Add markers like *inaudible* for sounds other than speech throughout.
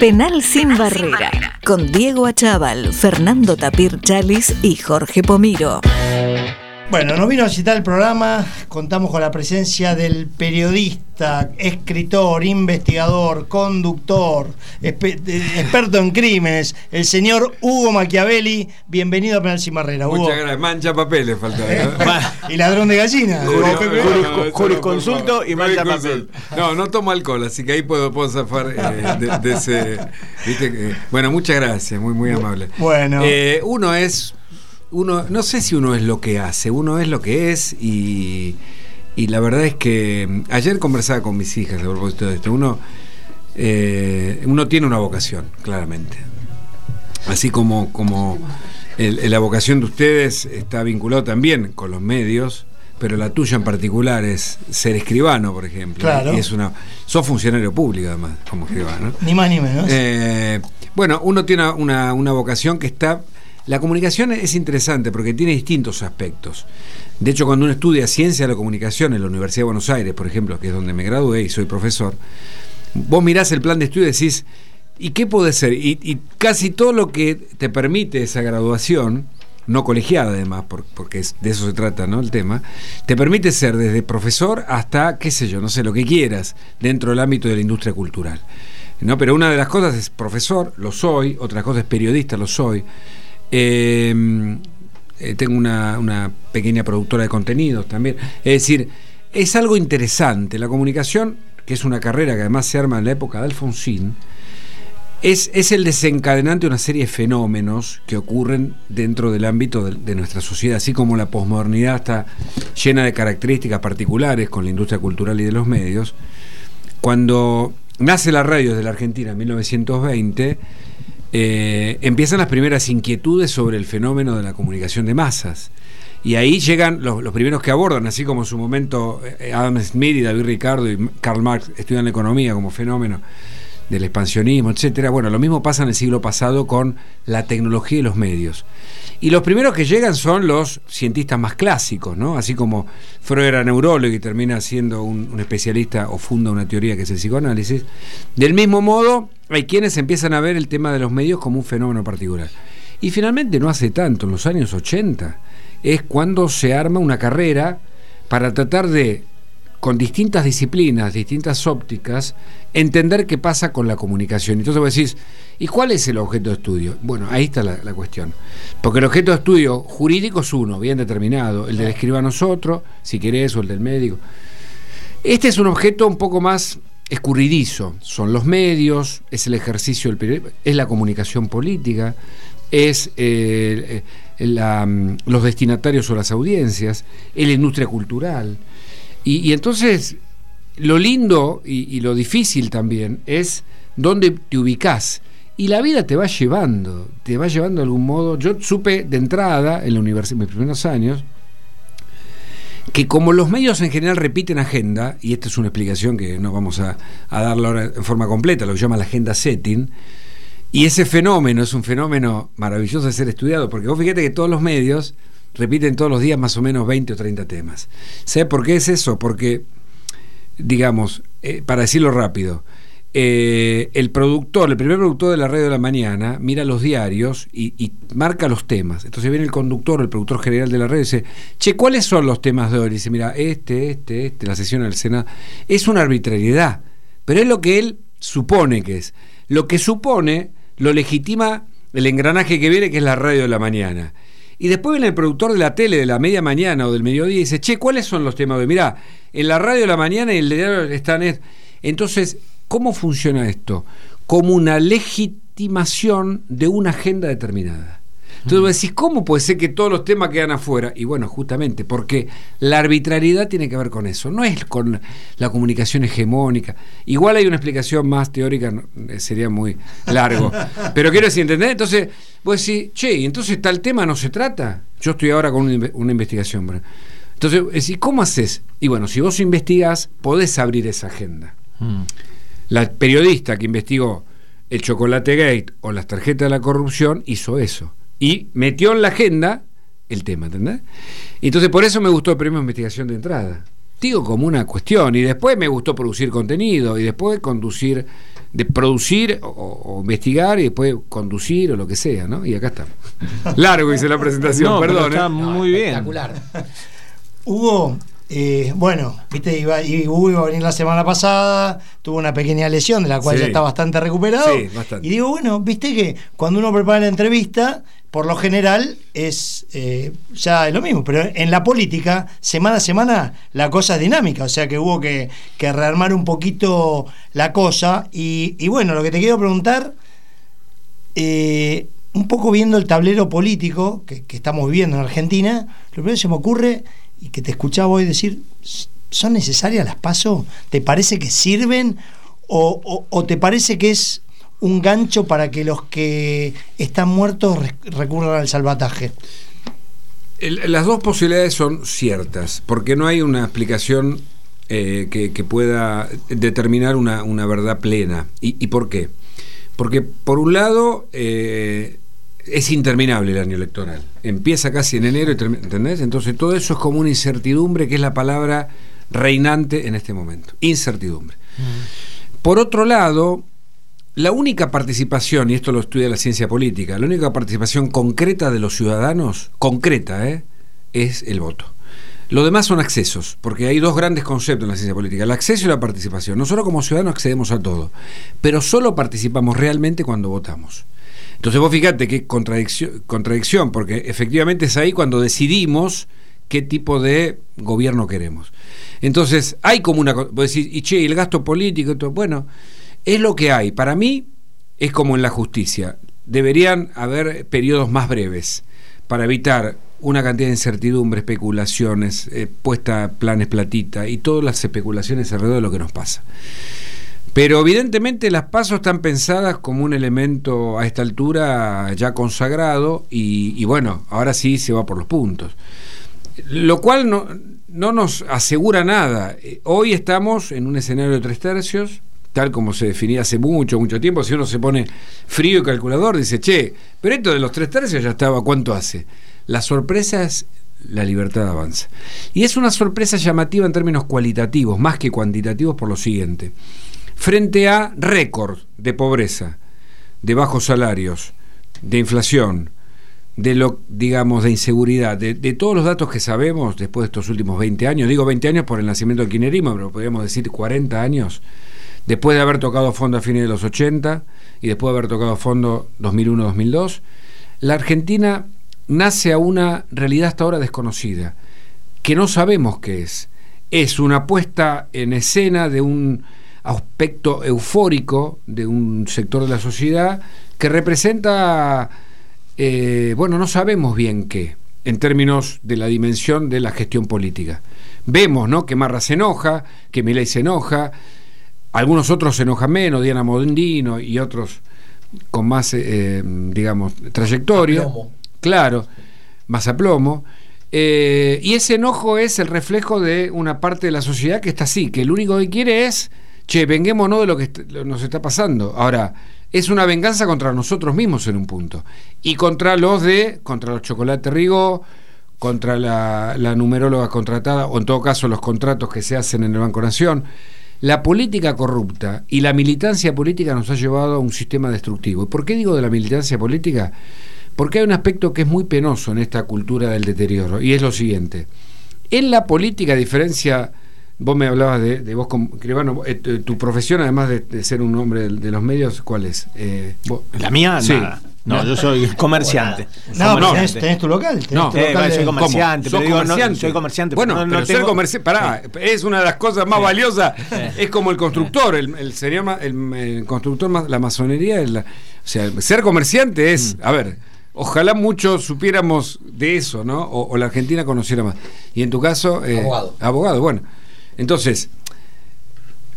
Penal sin barrera, con Diego Achával, Fernando Tapir Chalis y Jorge Pomiro. Bueno, nos vino a visitar el programa, contamos con la presencia del periodista, escritor, investigador, conductor, experto en crímenes, el señor Hugo Machiavelli. Bienvenido a Penal Sin Barrera. Muchas gracias. Mancha papeles falta. *laughs* y ladrón de gallina. Jurisconsulto y mancha papel. No, no tomo alcohol, así que ahí puedo, puedo zafar eh, de, ese... Bueno, muchas gracias, muy, muy amable. Bueno. Eh, uno es uno, no sé si uno es lo que hace, uno es lo que es y, y la verdad es que mm, ayer conversaba con mis hijas a propósito de esto, uno, eh, uno tiene una vocación, claramente. Así como, como la vocación de ustedes está vinculado también con los medios, pero la tuya en particular es ser escribano, por ejemplo. Claro. Y es una, sos funcionario público además, como escribano. Ni más ni menos. Eh, bueno, uno tiene una, una vocación que está la comunicación es interesante porque tiene distintos aspectos. De hecho, cuando uno estudia ciencia de la comunicación en la Universidad de Buenos Aires, por ejemplo, que es donde me gradué y soy profesor, vos mirás el plan de estudio y decís, ¿y qué puede ser? Y, casi todo lo que te permite esa graduación, no colegiada además, porque de eso se trata ¿no? el tema, te permite ser desde profesor hasta, qué sé yo, no sé, lo que quieras, dentro del ámbito de la industria cultural. ¿no? Pero una de las cosas es profesor, lo soy, otra cosa es periodista, lo soy. Em, eh, tengo una, pequeña productora de contenidos también. Es decir, es algo interesante. La comunicación, que es una carrera que además se arma en la época de Alfonsín, es, el desencadenante de una serie de fenómenos que ocurren dentro del ámbito de, de nuestra sociedad, así como la posmodernidad está llena de características particulares con la industria cultural y de los medios. Cuando nace la radio desde la Argentina en 1920, eh, empiezan las primeras inquietudes sobre el fenómeno de la comunicación de masas. Y ahí llegan los, primeros que abordan, así como en su momento eh, Adam Smith y David Ricardo y Karl Marx estudian la economía como fenómeno del expansionismo, etcétera. Bueno, lo mismo pasa en el siglo pasado con la tecnología y los medios. Y los primeros que llegan son los cientistas más clásicos, ¿no? Así como Freud era neurólogo y termina siendo un, especialista o funda una teoría que es el psicoanálisis. Del mismo modo, hay quienes empiezan a ver el tema de los medios como un fenómeno particular. Y finalmente, no hace tanto, en los años 80, es cuando se arma una carrera para tratar de con distintas disciplinas, distintas ópticas, entender qué pasa con la comunicación. Entonces vos decís, ¿y cuál es el objeto de estudio? Bueno, ahí está la, cuestión. Porque el objeto de estudio jurídico es uno, bien determinado, el del escribano es otro, si querés, o el del médico. Este es un objeto un poco más escurridizo. Son los medios, es el ejercicio del periodismo, es la comunicación política, es eh, eh, mm, los destinatarios o las audiencias, es la industria cultural y, entonces, lo lindo y, lo difícil también es dónde te ubicas. Y la vida te va llevando, te va llevando de algún modo. Yo supe de entrada, en la universidad, en mis primeros años, que como los medios en general repiten agenda, y esta es una explicación que no vamos a, darla ahora en forma completa, lo que llama la agenda setting, y ese fenómeno es un fenómeno maravilloso de ser estudiado, porque vos fíjate que todos los medios repiten todos los días más o menos 20 o 30 temas. ¿Sabes por qué es eso? Porque, digamos, eh, para decirlo rápido, eh, el productor, el primer productor de la radio de la mañana, mira los diarios y, marca los temas. Entonces viene el conductor, el productor general de la radio y dice, che, ¿cuáles son los temas de hoy? Y dice, mira, este, este, este, la sesión del Senado. Es una arbitrariedad, pero es lo que él supone que es. Lo que supone lo legitima el engranaje que viene, que es la radio de la mañana. Y después viene el productor de la tele de la media mañana o del mediodía y dice, che, ¿cuáles son los temas de Mirá, en la radio de la mañana y el diario están... Entonces, ¿cómo funciona esto? Como una legitimación de una agenda determinada. Entonces vos decís, ¿cómo puede ser que todos los temas quedan afuera? Y bueno, justamente, porque la arbitrariedad tiene que ver con eso, no es con la comunicación hegemónica. Igual hay una explicación más teórica, eh, sería muy largo. *laughs* Pero quiero decir, ¿entendés? Entonces, vos decís, che, ¿y entonces tal tema no se trata? Yo estoy ahora con una, investigación. Entonces, decís, ¿cómo haces? Y bueno, si vos investigás, podés abrir esa agenda. Mm. La periodista que investigó el Chocolate Gate o las tarjetas de la corrupción hizo eso y metió en la agenda el tema, ¿entendés? Entonces por eso me gustó el premio de investigación de entrada. Digo como una cuestión, y después me gustó producir contenido, y después conducir de producir o, investigar y después conducir o lo que sea, ¿no? Y acá está. *laughs* Largo hice la presentación, perdón. Está ¿eh? muy bien. Espectacular. Hugo, eh, bueno, viste, iba, Hugo iba a venir la semana pasada, tuvo una pequeña lesión de la cual ya está bastante recuperado. Sí, bastante. Y digo, bueno, viste que cuando uno prepara la entrevista, por lo general es eh, ya es lo mismo, pero en la política, semana a semana, la cosa es dinámica, o sea que hubo que, rearmar un poquito la cosa. Y, bueno, lo que te quiero preguntar, eh, un poco viendo el tablero político que, estamos viviendo en Argentina, lo primero que se me ocurre, y que te escuchaba hoy decir, ¿son necesarias las pasos? ¿Te parece que sirven? o te parece que es un gancho para que los que están muertos recurran al salvataje? las dos posibilidades son ciertas, porque no hay una explicación eh, que, pueda determinar una, verdad plena. ¿Y, por qué? Porque por un lado eh, es interminable el año electoral. Empieza casi en enero, ¿entendés? Entonces todo eso es como una incertidumbre que es la palabra reinante en este momento. Incertidumbre. Mm. Por otro lado, la única participación, y esto lo estudia la ciencia política, la única participación concreta de los ciudadanos, concreta, ¿eh? es el voto. Lo demás son accesos, porque hay dos grandes conceptos en la ciencia política, el acceso y la participación. Nosotros como ciudadanos accedemos a todo, pero solo participamos realmente cuando votamos. Entonces vos fíjate qué contradicción, contradicción, porque efectivamente es ahí cuando decidimos qué tipo de gobierno queremos. Entonces hay como una... Vos decís, y che, el gasto político, todo, bueno... Es lo que hay. Para mí es como en la justicia. Deberían haber periodos más breves para evitar una cantidad de incertidumbre, especulaciones, eh, puesta planes platita y todas las especulaciones alrededor de lo que nos pasa. Pero evidentemente las pasos están pensadas como un elemento a esta altura ya consagrado y, bueno, ahora sí se va por los puntos. Lo cual no, no nos asegura nada. Eh, hoy estamos en un escenario de tres tercios, tal como se definía hace mucho, mucho tiempo, si uno se pone frío y calculador, dice, che, pero esto de los tres tercios ya estaba, ¿cuánto hace? La sorpresa es la libertad avanza. Y es una sorpresa llamativa en términos cualitativos, más que cuantitativos, por lo siguiente. Frente a récord de pobreza, de bajos salarios, de inflación, de lo, digamos, de inseguridad, de, todos los datos que sabemos después de estos últimos 20 años, digo 20 años por el nacimiento del kirchnerismo, pero podríamos decir 40 años, después de haber tocado fondo a fines de los 80 y después de haber tocado fondo 2001-2002, la Argentina nace a una realidad hasta ahora desconocida, que no sabemos qué es. Es una puesta en escena de un aspecto eufórico de un sector de la sociedad que representa, eh, bueno, no sabemos bien qué, en términos de la dimensión de la gestión política. Vemos, ¿no? Que Marra se enoja, que Milei se enoja, algunos otros se enojan menos, Diana Modendino y otros con más, eh, eh, digamos, trayectoria. Claro, más aplomo. Eh, y ese enojo es el reflejo de una parte de la sociedad que está así, que lo único que quiere es, che, venguémonos de lo que nos está pasando. Ahora, es una venganza contra nosotros mismos en un punto. Y contra los de, contra los chocolates Rigo, contra la, la numeróloga contratada, o en todo caso los contratos que se hacen en el Banco Nación. La política corrupta y la militancia política nos ha llevado a un sistema destructivo. ¿Y por qué digo de la militancia política? Porque hay un aspecto que es muy penoso en esta cultura del deterioro, y es lo siguiente. En la política, a diferencia, vos me hablabas de, vos, Cribano, eh, tu profesión, además de, ser un hombre de, los medios, ¿cuál es? Eh, la mía, sí. No, yo soy *laughs* comerciante. No, no tenés, tu local. no, eh, soy comerciante. Pero comerciante? soy comerciante. Bueno, pero, no tengo... comerciante. Pará, es una de las cosas más valiosas. Es como el constructor. El, el, el, constructor, la masonería. o sea, ser comerciante es. Mm. A ver, ojalá muchos supiéramos de eso, ¿no? O, la Argentina conociera más. Y en tu caso. Eh, abogado. Abogado, bueno. Entonces,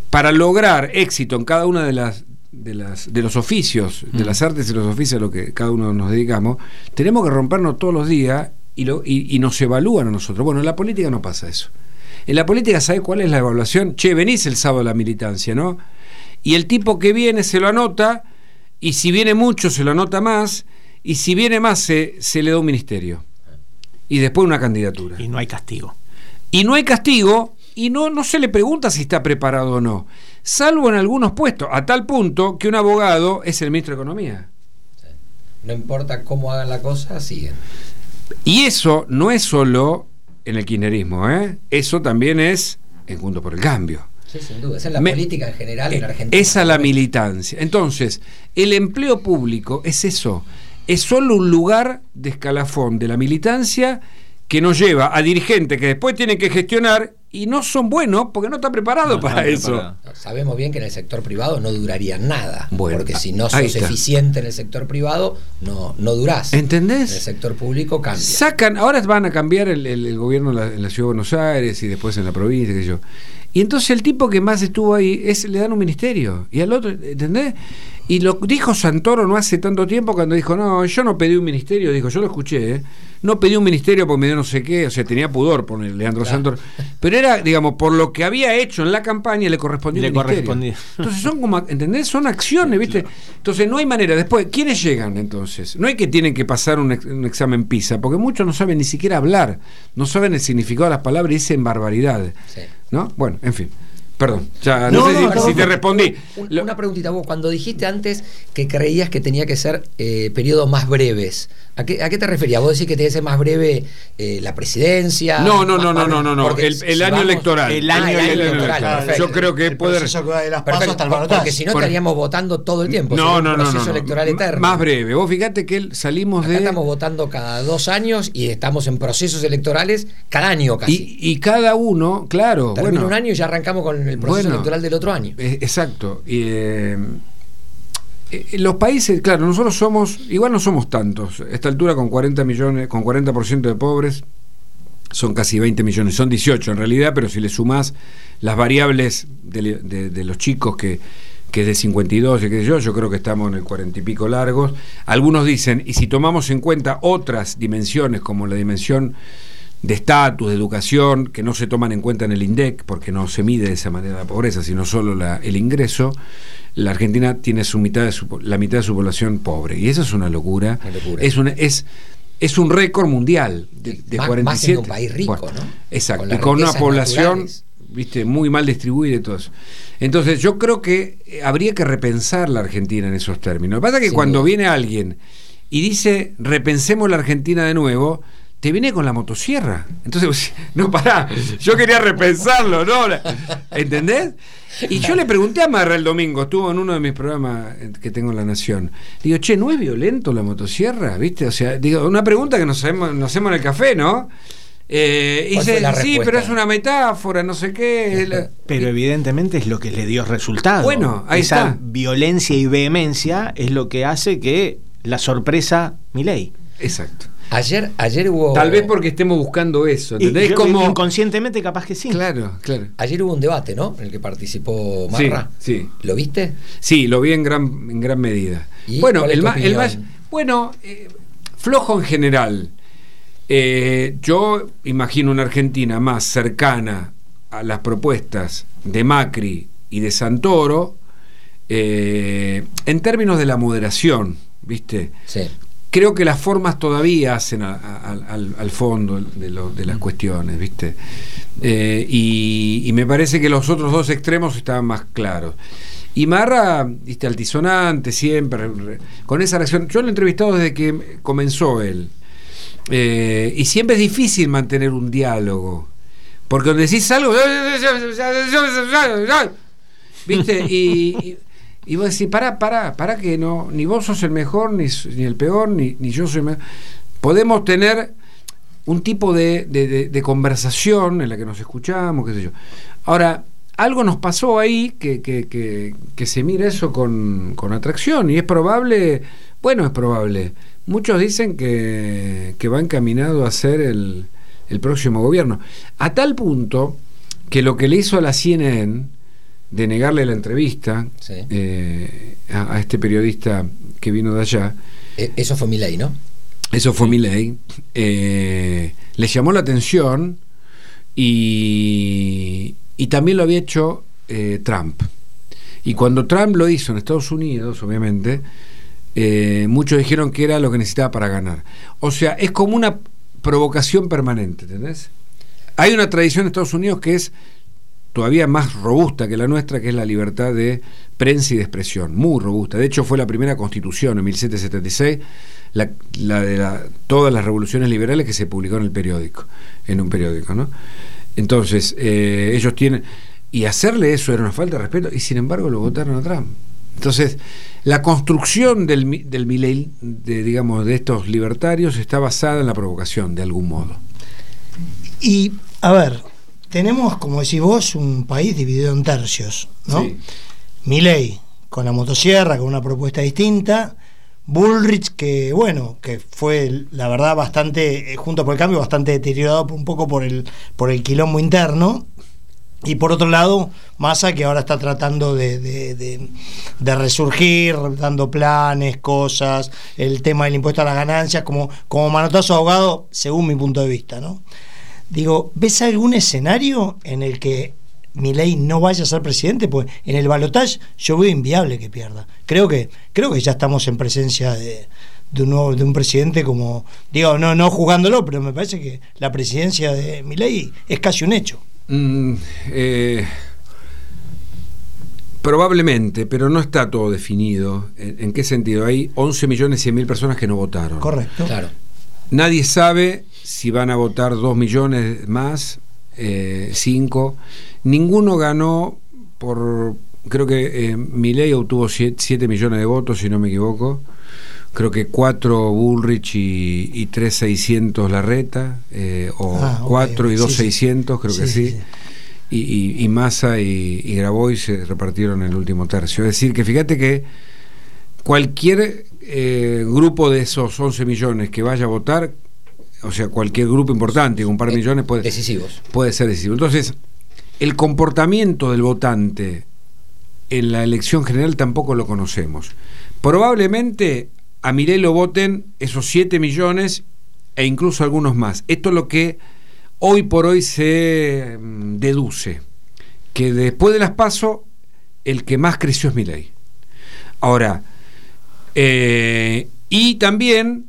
para lograr éxito en cada una de las de, las, de los oficios, de mm. las artes y los oficios a lo que cada uno nos dedicamos, tenemos que rompernos todos los días y, lo, y, nos evalúan a nosotros. Bueno, en la política no pasa eso. En la política, ¿sabe cuál es la evaluación? Che, venís el sábado a la militancia, ¿no? Y el tipo que viene se lo anota, y si viene mucho se lo anota más, y si viene más se, se le da un ministerio. Y después una candidatura. Y no hay castigo. Y no hay castigo y no, no se le pregunta si está preparado o no, salvo en algunos puestos, a tal punto que un abogado es el ministro de Economía. No importa cómo hagan la cosa, siguen. Y eso no es solo en el kirchnerismo, ¿eh? eso también es en Junto por el Cambio. Sí, sin duda. Esa es la política en general en Argentina. Esa es la militancia. Entonces, el empleo público es eso. Es solo un lugar de escalafón de la militancia que nos lleva a dirigentes que después tienen que gestionar y no son buenos porque no están preparados para eso. Sabemos bien que en el sector privado no duraría nada. porque si no sos eficiente en el sector privado, no, no durás. ¿Entendés? En el sector público cambia. Sacan, ahora van a cambiar el, gobierno en la, en la, Ciudad de Buenos Aires y después en la provincia, qué sé yo. Y entonces el tipo que más estuvo ahí es le dan un ministerio. Y al otro, ¿entendés? Y lo dijo Santoro no hace tanto tiempo cuando dijo, no, yo no pedí un ministerio, dijo, yo lo escuché, ¿eh? no pedí un ministerio porque me dio no sé qué, o sea, tenía pudor por Leandro Santoro, pero era, digamos, por lo que había hecho en la campaña le correspondía le Correspondía. Entonces son como, ¿entendés? Son acciones, ¿viste? Entonces no hay manera. Después, ¿quiénes llegan entonces? No hay que tienen que pasar un, examen PISA, porque muchos no saben ni siquiera hablar, no saben el significado de las palabras y dicen barbaridades. ¿No? Bueno, en fin. Perdón, ya no, sé si, te respondí. Una preguntita, vos, cuando dijiste antes que creías que tenía que ser eh, periodos más breves, ¿a qué, ¿a qué, te referías? ¿Vos decís que tiene que ser más breve eh, la presidencia? No, no, no, no, no, no, no, el, año electoral. El año, electoral. Yo creo que puede. porque si no estaríamos votando todo el tiempo. No, no, no. proceso electoral eterno. Más breve. Vos fíjate que salimos de. Estamos votando cada dos años y estamos en procesos electorales cada año casi. Y, cada uno, claro. Termina un año y ya arrancamos con el proceso electoral del otro año. Eh, exacto. Y, eh, los países, claro, nosotros somos, igual no somos tantos. A esta altura con 40 millones, con 40% de pobres, son casi 20 millones, son 18 en realidad, pero si le sumás las variables de, los chicos que, que es de 52 y sé yo, yo creo que estamos en el 40 y pico largos. Algunos dicen, y si tomamos en cuenta otras dimensiones como la dimensión de estatus, de educación, que no se toman en cuenta en el INDEC, porque no se mide de esa manera la pobreza, sino solo el ingreso, la Argentina tiene su mitad de la mitad de su población pobre. Y eso es una locura. Es, una, es, es un récord mundial de, de 47. un país rico, ¿no? Exacto. y con una población viste muy mal distribuida y todo eso. Entonces yo creo que eh, habría que repensar la Argentina en esos términos. Lo que pasa es que cuando viene alguien y dice repensemos la Argentina de nuevo, te viene con la motosierra. Entonces, *laughs* no, pará, yo quería repensarlo, ¿no? *laughs* ¿Entendés? Y yo le pregunté a Marra el domingo, estuvo en uno de mis programas que tengo en La Nación. Digo, che, ¿no es violento la motosierra? ¿Viste? O sea, digo, una pregunta que nos hacemos, nos hacemos en el café, ¿no? Eh, y dice, sí, pero es una metáfora, no sé qué. Pero evidentemente es lo que le dio resultado. Bueno, ahí Esa violencia y vehemencia es lo que hace que la sorpresa mi ley. Exacto. Ayer, ayer hubo. Tal vez porque estemos buscando eso. ¿entendés? Como... Inconscientemente, capaz que sí. Claro, claro. Ayer hubo un debate, ¿no? En el que participó Marra. Sí, ¿Lo viste? Sí, lo vi en gran, en gran medida. bueno, el más, el más. Bueno, eh, flojo en general. Eh, yo imagino una Argentina más cercana a las propuestas de Macri y de Santoro eh, en términos de la moderación, ¿viste? Sí creo que las formas todavía hacen al, fondo de, las cuestiones, ¿viste? Eh, y, me parece que los otros dos extremos estaban más claros. Y Marra, viste, altisonante siempre, con esa reacción. Yo lo he entrevistado desde que comenzó él. Eh, y siempre es difícil mantener un diálogo. Porque cuando decís algo. *laughs* *laughs* ¿Viste? y y vos decís, para para para que no, ni vos sos el mejor, ni, ni el peor, ni, ni, yo soy el mejor. Podemos tener un tipo de, de, conversación en la que nos escuchamos, qué sé yo. Ahora, algo nos pasó ahí que, que, que, que se mira eso con, con, atracción y es probable, bueno, es probable. Muchos dicen que, que va encaminado a ser el, el próximo gobierno. A tal punto que lo que le hizo a la CNN de negarle la entrevista eh, a, este periodista que vino de allá. E, eso fue mi ley, ¿no? Eso fue mi ley. Eh, le llamó la atención y, y también lo había hecho eh, Trump. Y cuando Trump lo hizo en Estados Unidos, obviamente, muchos dijeron que era lo que necesitaba para ganar. O sea, es como una provocación permanente, ¿entendés? Hay una tradición en Estados Unidos que es todavía más robusta que la nuestra, que es la libertad de prensa y de expresión, muy robusta. De hecho, fue la primera constitución en 1776, la, de todas las revoluciones liberales que se publicó en el periódico, en un periódico, ¿no? Entonces, eh, ellos tienen... Y hacerle eso era una falta de respeto, y sin embargo lo votaron a Trump. Entonces, la construcción del, del de, digamos, de estos libertarios está basada en la provocación, de algún modo. Y, a ver, tenemos, como decís vos, un país dividido en tercios, ¿no? Sí. Con la motosierra, con una propuesta distinta. Bullrich, que bueno, que fue la verdad bastante, eh, junto por el cambio, bastante deteriorado un poco por el, por el quilombo interno. Y por otro lado, Massa, que ahora está tratando de, de- de- de resurgir, dando planes, cosas, el tema del impuesto a las ganancias, como, como manotazo ahogado, según mi punto de vista, ¿no? Digo, ¿ves algún escenario en el que Milei no vaya a ser presidente? Pues en el balotaje yo veo inviable que pierda. Creo que, creo que ya estamos en presencia de, de un nuevo, de un presidente como, digo, no, no jugándolo, pero me parece que la presidencia de Milei es casi un hecho. Mm, eh, probablemente, pero no está todo definido. ¿En, en qué sentido? Hay 11 millones 100 mil personas que no votaron. Correcto. Claro. Nadie sabe si van a votar 2 millones más, 5. Ninguno ganó por. Creo que eh, Milei obtuvo 7 millones de votos, si no me equivoco. Creo que 4 Bullrich y, y 3 600 Larreta, eh, o Ah, ok, 4 y ok. 2 Sí, sí. 600, creo que Sí, sí. sí, sí. Y, y, y Massa y, y Grabois se repartieron el último tercio. Es decir, que fíjate que cualquier eh, grupo de esos 11 millones que vaya a votar, o sea, cualquier grupo importante, con un par de Eh, millones, puede, Decisivos. puede ser decisivo. Entonces, el comportamiento del votante en la elección general tampoco lo conocemos. Probablemente a Milei lo voten esos 7 millones e incluso algunos más. Esto es lo que hoy por hoy se mm, deduce, que después de las PASO, el que más creció es Milei. Ahora, eh, y también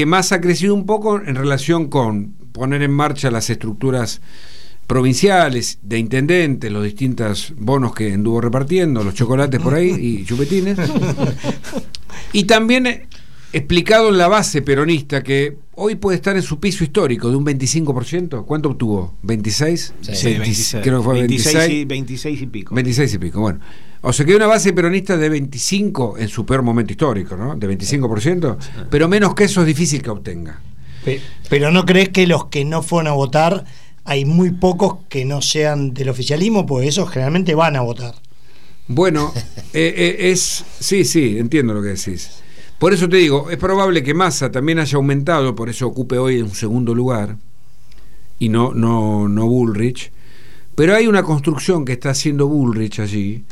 que más ha crecido un poco en relación con poner en marcha las estructuras provinciales, de intendentes, los distintos bonos que anduvo repartiendo, los chocolates por ahí y *laughs* chupetines. Y también eh, explicado en la base peronista que hoy puede estar en su piso histórico de un 25%. ¿Cuánto obtuvo? ¿26? Sí. Sí, 20 26. Creo que fue 26 26. y, 26 y pico. 26 y pico, bueno. O sea que hay una base peronista de 25 en su peor momento histórico, ¿no? De 25%, pero menos que eso es difícil que obtenga. Pe- Pero no crees que los que no fueron a votar, hay muy pocos que no sean del oficialismo, pues esos generalmente van a votar. Bueno, *laughs* eh, eh, es. Sí, sí, entiendo lo que decís. Por eso te digo, es probable que Massa también haya aumentado, por eso ocupe hoy un segundo lugar, y no, no, no Bullrich. Pero hay una construcción que está haciendo Bullrich allí,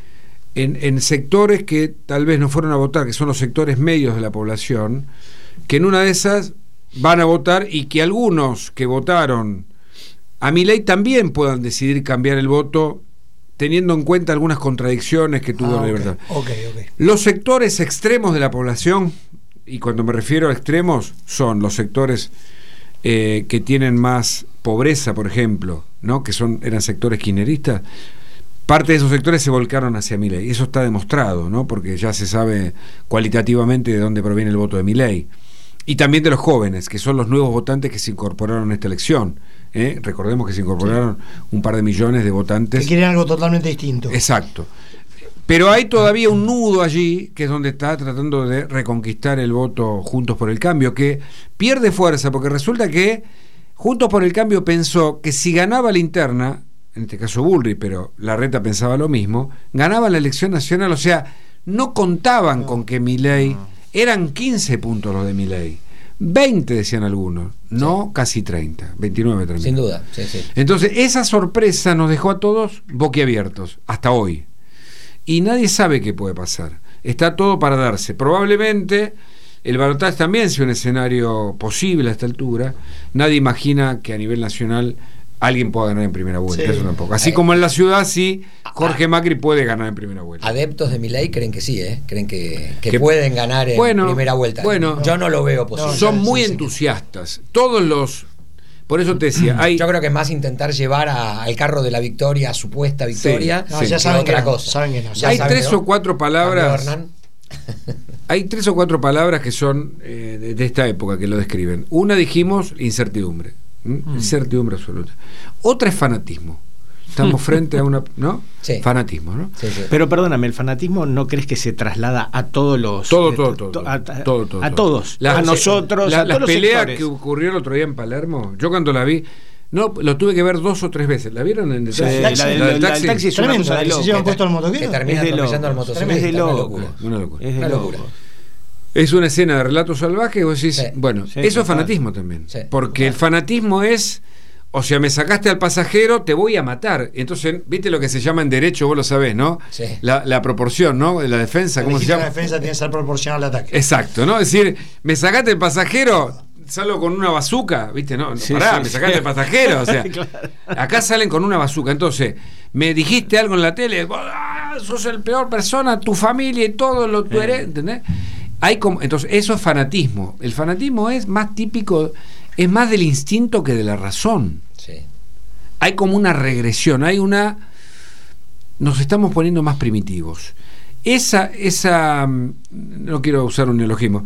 en, en sectores que tal vez no fueron a votar, que son los sectores medios de la población, que en una de esas van a votar y que algunos que votaron a mi ley también puedan decidir cambiar el voto teniendo en cuenta algunas contradicciones que tuvo Ah, la ok, libertad. Los sectores extremos de la población, y cuando me refiero a extremos, son los sectores eh, que tienen más pobreza, por ejemplo, ¿no? que son, eran sectores kirchneristas, parte de esos sectores se volcaron hacia Milei. Y eso está demostrado, ¿no? porque ya se sabe cualitativamente de dónde proviene el voto de Milei. Y también de los jóvenes, que son los nuevos votantes que se incorporaron a esta elección. ¿eh? Recordemos que se incorporaron un par de millones de votantes. Que quieren algo totalmente distinto. Exacto. Pero hay todavía un nudo allí, que es donde está tratando de reconquistar el voto Juntos por el Cambio, que pierde fuerza, porque resulta que Juntos por el Cambio pensó que si ganaba la interna, en este caso Bullrich, pero la reta pensaba lo mismo, ganaba la elección nacional, o sea, no contaban con que Milei, eran 15 puntos los de Milei, 20 decían algunos, no casi 30, 29, 30. Sin duda, sí, sí. Entonces, esa sorpresa nos dejó a todos boquiabiertos, hasta hoy. Y nadie sabe qué puede pasar. Está todo para darse. Probablemente el balotaje también sea un escenario posible a esta altura. Nadie imagina que a nivel nacional alguien pueda ganar en primera vuelta. Sí. Eso tampoco. Así como en la ciudad, sí, Jorge Macri puede ganar en primera vuelta. Adeptos de Milei creen que sí, ¿eh? Creen que, que Que- pueden ganar en Bueno, primera vuelta. bueno. yo no lo veo posible. Son muy sí, sí. entusiastas. Todos los Por eso te decía, hay, Yo creo que es más intentar llevar a- al carro de la victoria, supuesta victoria, No, Sí. ya que saben otra que no, cosa. saben que no. Ya hay saben, tres o cuatro palabras. *laughs* Hay tres o cuatro palabras que son eh, de, de esta época que lo describen. Una dijimos incertidumbre. ¿M? Incertidumbre absoluta. Otra es fanatismo. Estamos *laughs* frente a una. ¿No? Sí. Fanatismo, ¿no? Sí, sí. Pero perdóname, ¿el fanatismo no crees que se traslada a todos los... Todo, eh, todo, to- todo. A, a- todo, todo, a todo. todos. La- a nosotros, la, a la todos los pelea sectores. que ocurrió el otro día en Palermo, yo cuando la vi, no, lo tuve que ver dos o tres veces. ¿La vieron en el Sí, taxi? la del- del la del taxi es una Tremendo, cosa de la que se loco. llevan puesto al motoquero. Que termina Es de atropellando al loco. motociclista. Es de una loco. Una locura. Es de Una loco. locura. Es una escena de relato salvaje y vos decís, Sí. bueno, Sí, eso es fanatismo también. Sí. Porque el fanatismo es, o sea, me sacaste al pasajero, te voy a matar. Entonces, viste lo que se llama en derecho, vos lo sabés, ¿no? Sí. La, la proporción, ¿no? La defensa, La ¿cómo se llama? defensa tiene que ser proporcional al ataque. Exacto, ¿no? Es decir, me sacaste el pasajero, salgo con una bazuca, ¿viste? No, no, Sí, pará, sí, me sí. sacaste el pasajero. O sea, *laughs* Claro. acá salen con una bazuca. Entonces, me dijiste algo en la tele, ah, sos el peor persona, tu familia y todo lo tú eres, ¿entendés? Hay como, entonces, eso es fanatismo. El fanatismo es más típico, es más del instinto que de la razón. Sí. Hay como una regresión, hay una. Nos estamos poniendo más primitivos. Esa, esa. mm, No quiero usar un neologismo.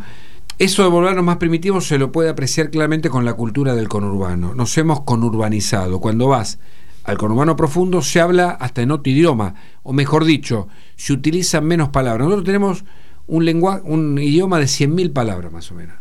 Eso de volvernos más primitivos se lo puede apreciar claramente con la cultura del conurbano. Nos hemos conurbanizado. Cuando vas al conurbano profundo se habla hasta en otro idioma, o mejor dicho, se utilizan menos palabras. Nosotros tenemos un lenguaje, un idioma de 100.000 palabras más o menos.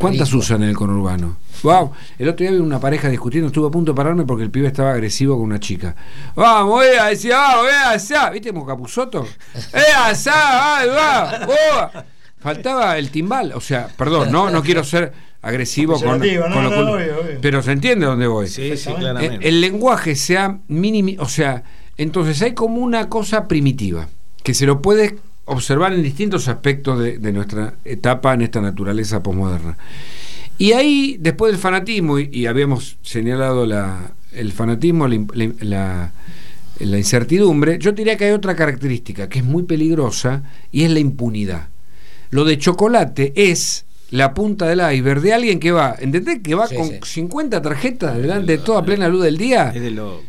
¿Cuántas Rico. usan en el conurbano? Wow, el otro día vi una pareja discutiendo, estuve a punto de pararme porque el pibe estaba agresivo con una chica. Vamos, eh, decía, vamos, eh, asá. ¿Viste como Capuzoto? Eh, asá, ay, va, oh. Faltaba el timbal, o sea, perdón, no, no quiero ser agresivo con, Peyorativo, no, con lo no, cul- obvio, obvio. pero se entiende dónde voy. Sí, sí, claramente. El lenguaje se ha minimi, o sea, entonces hay como una cosa primitiva que se lo puede observar en distintos aspectos de, de nuestra etapa en esta naturaleza posmoderna. Y ahí, después del fanatismo, y, y habíamos señalado la, el fanatismo, la, la, la- la incertidumbre, yo diría que hay otra característica que es muy peligrosa y es la impunidad. Lo de chocolate es la punta del iceberg de alguien que va, ¿entendés? Que va Sí, con sí. 50 tarjetas delante de toda plena luz del día. Es de loco.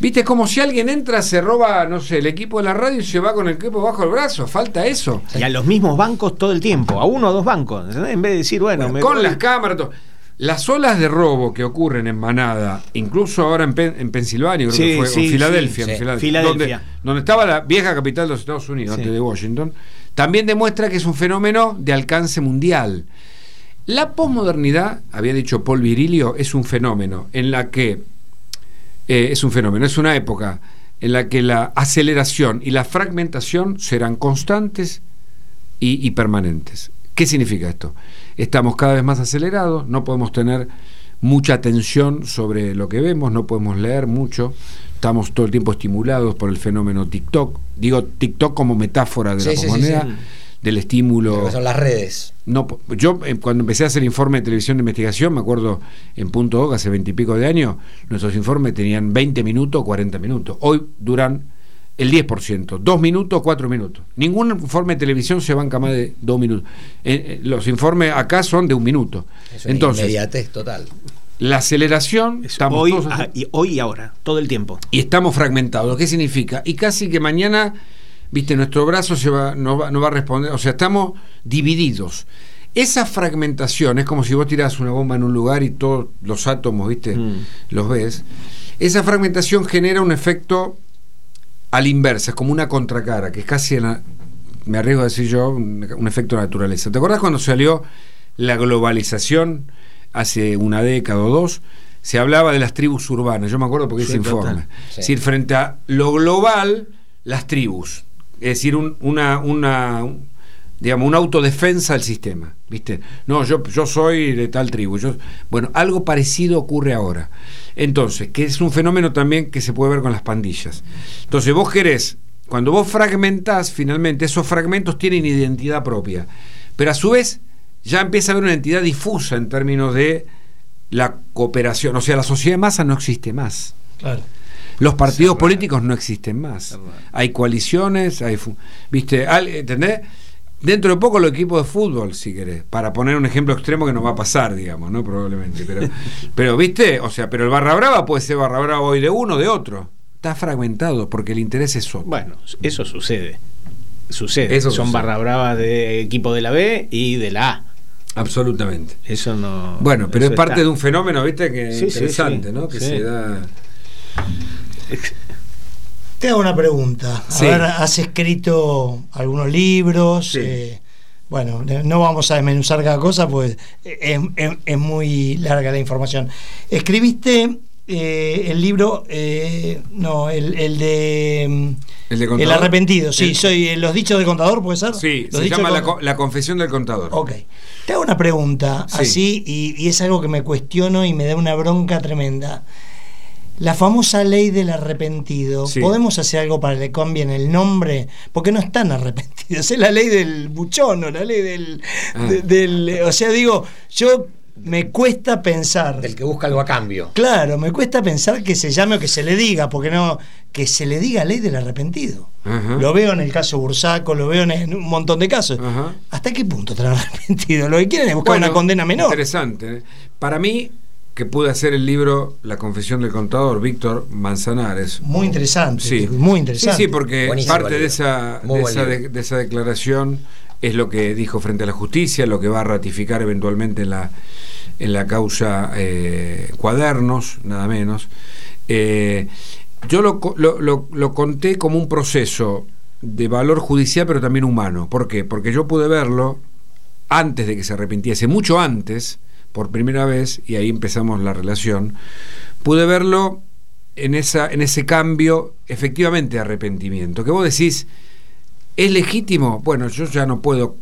Viste, es como si alguien entra, se roba, no sé, el equipo de la radio y se va con el equipo bajo el brazo. Falta eso. Y a los mismos bancos todo el tiempo, a uno o dos bancos. ¿entendés? En vez de decir, bueno, me con voy- las cámaras. todo. Las olas de robo que ocurren en Manada, incluso ahora en, Pen- en Pensilvania, creo Sí, que fue, sí, o Filadelfia, sí, en. Filadelfia, Filadelfia. Donde, donde estaba la vieja capital de los Estados Unidos, antes de Washington, también demuestra que es un fenómeno de alcance mundial. La posmodernidad, había dicho Paul Virilio, es un fenómeno en la que eh, es un fenómeno, es una época en la que la aceleración y la fragmentación serán constantes y, y permanentes. ¿Qué significa esto? Estamos cada vez más acelerados, no podemos tener mucha atención sobre lo que vemos, no podemos leer mucho, estamos todo el tiempo estimulados por el fenómeno TikTok. Digo TikTok como metáfora de Sí, la sí, sí, comunidad, sí. Del estímulo. Lo que son las redes. No, yo eh, cuando empecé a hacer informe de televisión de investigación, me acuerdo en Punto Oca hace veintipico de años, nuestros informes tenían 20 minutos o 40 minutos. Hoy duran el 10%, dos minutos, cuatro minutos. Ningún informe de televisión se banca más de dos minutos. Eh, eh, los informes acá son de un minuto. Es una Entonces, inmediatez total. la aceleración, Es estamos hoy, todos ah, y, hoy y ahora, todo el tiempo. y estamos fragmentados. ¿Qué significa? Y casi que mañana, viste, nuestro brazo se va, no, va, no va a responder, o sea, estamos divididos. Esa fragmentación es como si vos tirás una bomba en un lugar y todos los átomos, viste, Mm. los ves. Esa fragmentación genera un efecto a la inversa, es como una contracara, que es casi, la- me arriesgo a decir yo, un, un efecto de naturaleza. ¿Te acuerdas cuando salió la globalización hace una década o dos? Se hablaba de las tribus urbanas, yo me acuerdo porque Sí, ese total. informe. Sí. Es decir, frente a lo global, las tribus. Es decir, un- una, una, un- digamos, una autodefensa del sistema. ¿Viste? No, yo, yo soy de tal tribu. Yo, bueno, algo parecido ocurre ahora. Entonces, que es un fenómeno también que se puede ver con las pandillas. Entonces, vos querés, cuando vos fragmentás, finalmente, esos fragmentos tienen identidad propia. Pero a su vez, ya empieza a haber una entidad difusa en términos de la cooperación. O sea, la sociedad de masa no existe más. Claro. Los partidos políticos no existen más. Hay coaliciones, hay viste, ¿entendés? Dentro de poco los equipos de fútbol, si querés, para poner un ejemplo extremo que no va a pasar, digamos, ¿no? Probablemente. Pero, *laughs* pero viste, o sea, pero el barra brava puede ser barra brava hoy de uno o de otro. Está fragmentado porque el interés es otro. Bueno, eso sucede. Sucede. Eso Son sucede. barra bravas de equipo de la B y de la A. Absolutamente. Eso no. Bueno, pero es parte está. de un fenómeno, viste, que Sí, interesante, sí. ¿no? Que se da. Te hago una pregunta. A Sí. ver, has escrito algunos libros. Sí. eh, bueno, no vamos a desmenuzar cada cosa, pues es, es- es muy larga la información. Escribiste eh, el libro, eh, no, el, el de. mm, ¿El de El arrepentido, sí, El- soy eh, los dichos de contador, ¿puede ser? Sí, Los se llama la, la confesión del contador. Ok. Te hago una pregunta Sí. así y, y es algo que me cuestiono y me da una bronca tremenda. La famosa ley del arrepentido, Sí. ¿podemos hacer algo para que le cambien el nombre? Porque no están arrepentidos, *laughs* es la ley del buchono, la ley del, Ah. de- del... O sea, digo, yo me cuesta pensar... Del que busca algo a cambio. Claro, me cuesta pensar que se llame o que se le diga, porque no, que se le diga ley del arrepentido. Lo veo en el caso Bursaco, lo veo en, un montón de casos. ¿Hasta qué punto estará *laughs* arrepentido? Lo que quieren es buscar Bueno, una condena menor. Interesante. Para mí, que pude hacer el libro La confesión del contador, Víctor Manzanares. Muy interesante, Sí. muy interesante. Sí, sí, porque Buenísimo parte de esa, de, esa de- de esa declaración es lo que dijo frente a la justicia, lo que va a ratificar eventualmente en la, en la causa eh, Cuadernos, nada menos. Eh, yo lo, co- lo- lo- lo conté como un proceso de valor judicial, pero también humano. ¿Por qué? Porque yo pude verlo antes de que se arrepintiese, mucho antes, por primera vez, y ahí empezamos la relación, pude verlo en, esa, en ese cambio efectivamente de arrepentimiento. Que vos decís, ¿es legítimo? Bueno, yo ya no puedo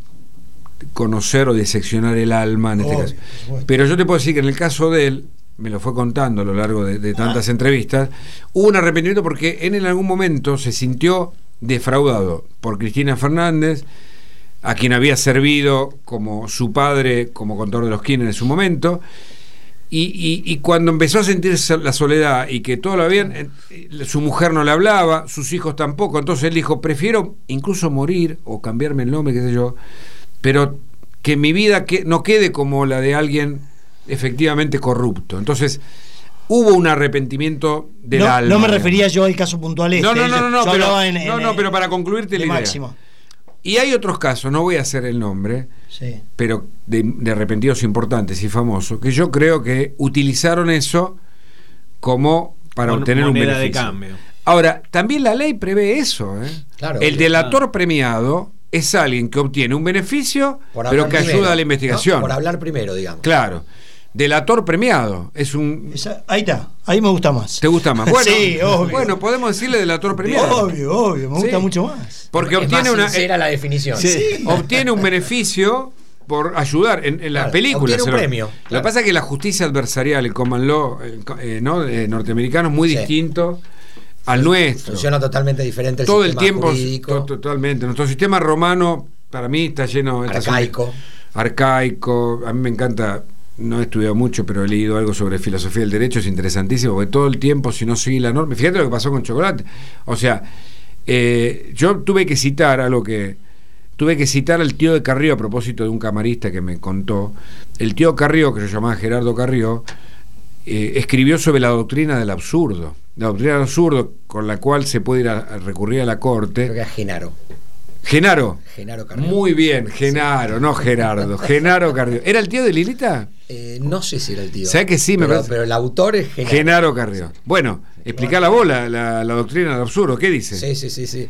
conocer o diseccionar el alma en este Obvio, caso. Pero yo te puedo decir que en el caso de él, me lo fue contando a lo largo de, de tantas entrevistas, hubo un arrepentimiento porque él en algún momento se sintió defraudado por Cristina Fernández, a quien había servido como su padre, como contador de los Kirchner en su momento, y, y- y cuando empezó a sentir so- la soledad y que todo lo habían, eh, su mujer no le hablaba, sus hijos tampoco, entonces él dijo, prefiero incluso morir o cambiarme el nombre, qué sé yo, pero que mi vida que, no quede como la de alguien efectivamente corrupto. Entonces, hubo un arrepentimiento del no, alma. no me refería yo al caso puntual este. No, no, no, no, pero, hablaba en- no, en- no, pero para concluirte la idea. máximo. Y hay otros casos, no voy a hacer el nombre, Sí. pero de, de arrepentidos importantes y famosos, que yo creo que utilizaron eso como para Mon- obtener un beneficio. de cambio. Ahora, también la ley prevé eso. ¿eh? Claro, el delator premiado es alguien que obtiene un beneficio, pero que primero, ayuda a la ¿no? investigación. Por hablar primero, digamos. Claro. Delator premiado es un. Esa- ahí está, ahí me gusta más. ¿Te gusta más? *laughs* Bueno, sí, obvio. bueno, podemos decirle delator premiado. Obvio, obvio, me gusta Sí. mucho más. Porque es obtiene más una. sincera la definición. Sí, obtiene un beneficio por ayudar en, en las Claro, películas. un premio, Lo que claro. pasa es que la justicia adversarial, el common law eh, ¿no? eh, norteamericano, es muy Sí. distinto al nuestro. Funciona totalmente diferente el Todo el tiempo, jurídico. to- totalmente. Nuestro sistema romano, para mí, está lleno. está Arcaico. Arcaico. A mí me encanta. No he estudiado mucho, pero he leído algo sobre filosofía del derecho, es interesantísimo, porque todo el tiempo, si no sigue la norma, fíjate lo que pasó con Chocolate. O sea, eh, yo tuve que citar algo que. Tuve que citar al tío de Carrió a propósito de un camarista que me contó. El tío Carrió, que se llamaba Gerardo Carrió, eh, escribió sobre la doctrina del absurdo. La doctrina del absurdo con la cual se puede ir a, a recurrir a la Creo corte. que era Genaro. Genaro. Genaro Carrió. Muy bien, Genaro, no Gerardo. Genaro Carrió. ¿Era el tío de Lilita? Eh, no sé si era el tío. ¿Sabes que sí? Me pero, parece- pero el autor es Genaro. Genaro Carrió. Bueno, explica la bola, la, la doctrina del absurdo. ¿Qué dice? Sí, sí, sí, sí.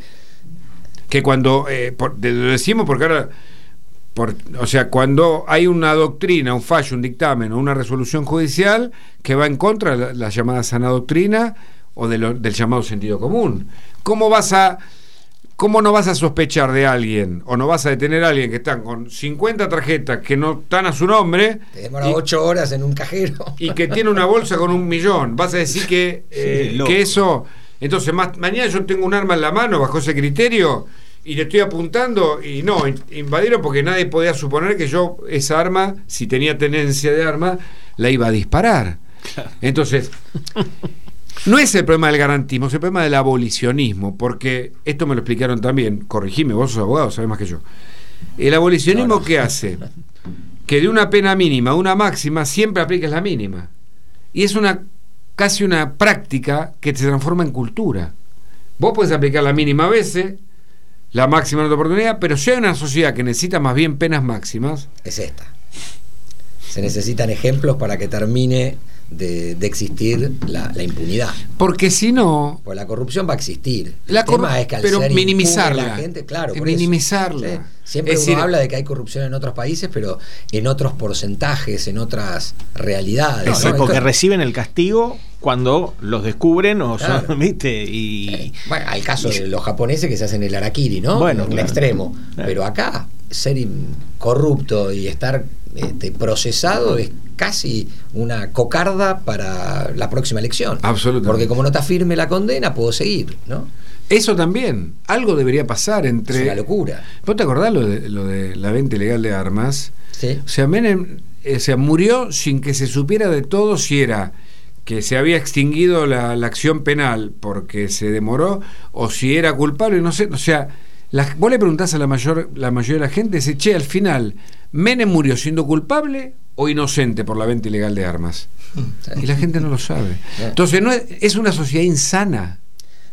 que cuando eh, por- lo decimos porque ahora por, o sea cuando hay una doctrina un fallo un dictamen o una resolución judicial que va en contra de la, la llamada sana doctrina o de lo- del llamado sentido común cómo vas a cómo no vas a sospechar de alguien o no vas a detener a alguien que están con 50 tarjetas que no están a su nombre Te demora y- ocho horas en un cajero. y que tiene una bolsa con un millón. Vas a decir que, eh, Sí, loco. que eso. Entonces, más, mañana yo tengo un arma en la mano bajo ese criterio y le estoy apuntando y no, in- invadieron porque nadie podía suponer que yo esa arma, si tenía tenencia de arma, la iba a disparar. Entonces, no es el problema del garantismo, es el problema del abolicionismo, porque esto me lo explicaron también, corregime, vos sos abogado, sabés más que yo. El abolicionismo, No, no. ¿qué hace? Que de una pena mínima a una máxima siempre apliques la mínima. Y es una casi una práctica que se transforma en cultura. Vos puedes aplicar la mínima a veces, la máxima en otra oportunidad, pero si hay una sociedad que necesita más bien penas máximas, Es esta. Se necesitan ejemplos para que termine de, de existir la, la impunidad. porque si no, Pues la corrupción va a existir. El La tema corru- es que al pero ser minimizarla. la gente, claro, Eh, eso. minimizarla. Sí. Siempre Es uno decir- habla de que hay corrupción en otros países, pero en otros porcentajes, en otras realidades. No, ¿no? sí, porque reciben el castigo cuando los descubren o son, Claro. *laughs* ¿viste? Y Bueno, hay caso de los japoneses que se hacen el harakiri, ¿no? Bueno, en el claro. extremo. Claro. Pero acá, ser corrupto y estar este, procesado es casi una cocarda para la próxima elección. Absolutamente. Porque como no está firme la condena, puedo seguir, ¿no? eso también, algo debería pasar entre... Es una locura. ¿Vos te acordás lo de, lo de la venta ilegal de armas? Sí. O sea, Menem eh, o sea, murió sin que se supiera de todo si era que se había extinguido la, la acción penal porque se demoró o si era culpable, no sé. O sea, la- vos le preguntás a la, mayor, la mayoría de la gente, dice, che, al final, ¿Menem murió siendo culpable o inocente por la venta ilegal de armas? Y la gente no lo sabe. *laughs* Entonces, no es, es una sociedad insana.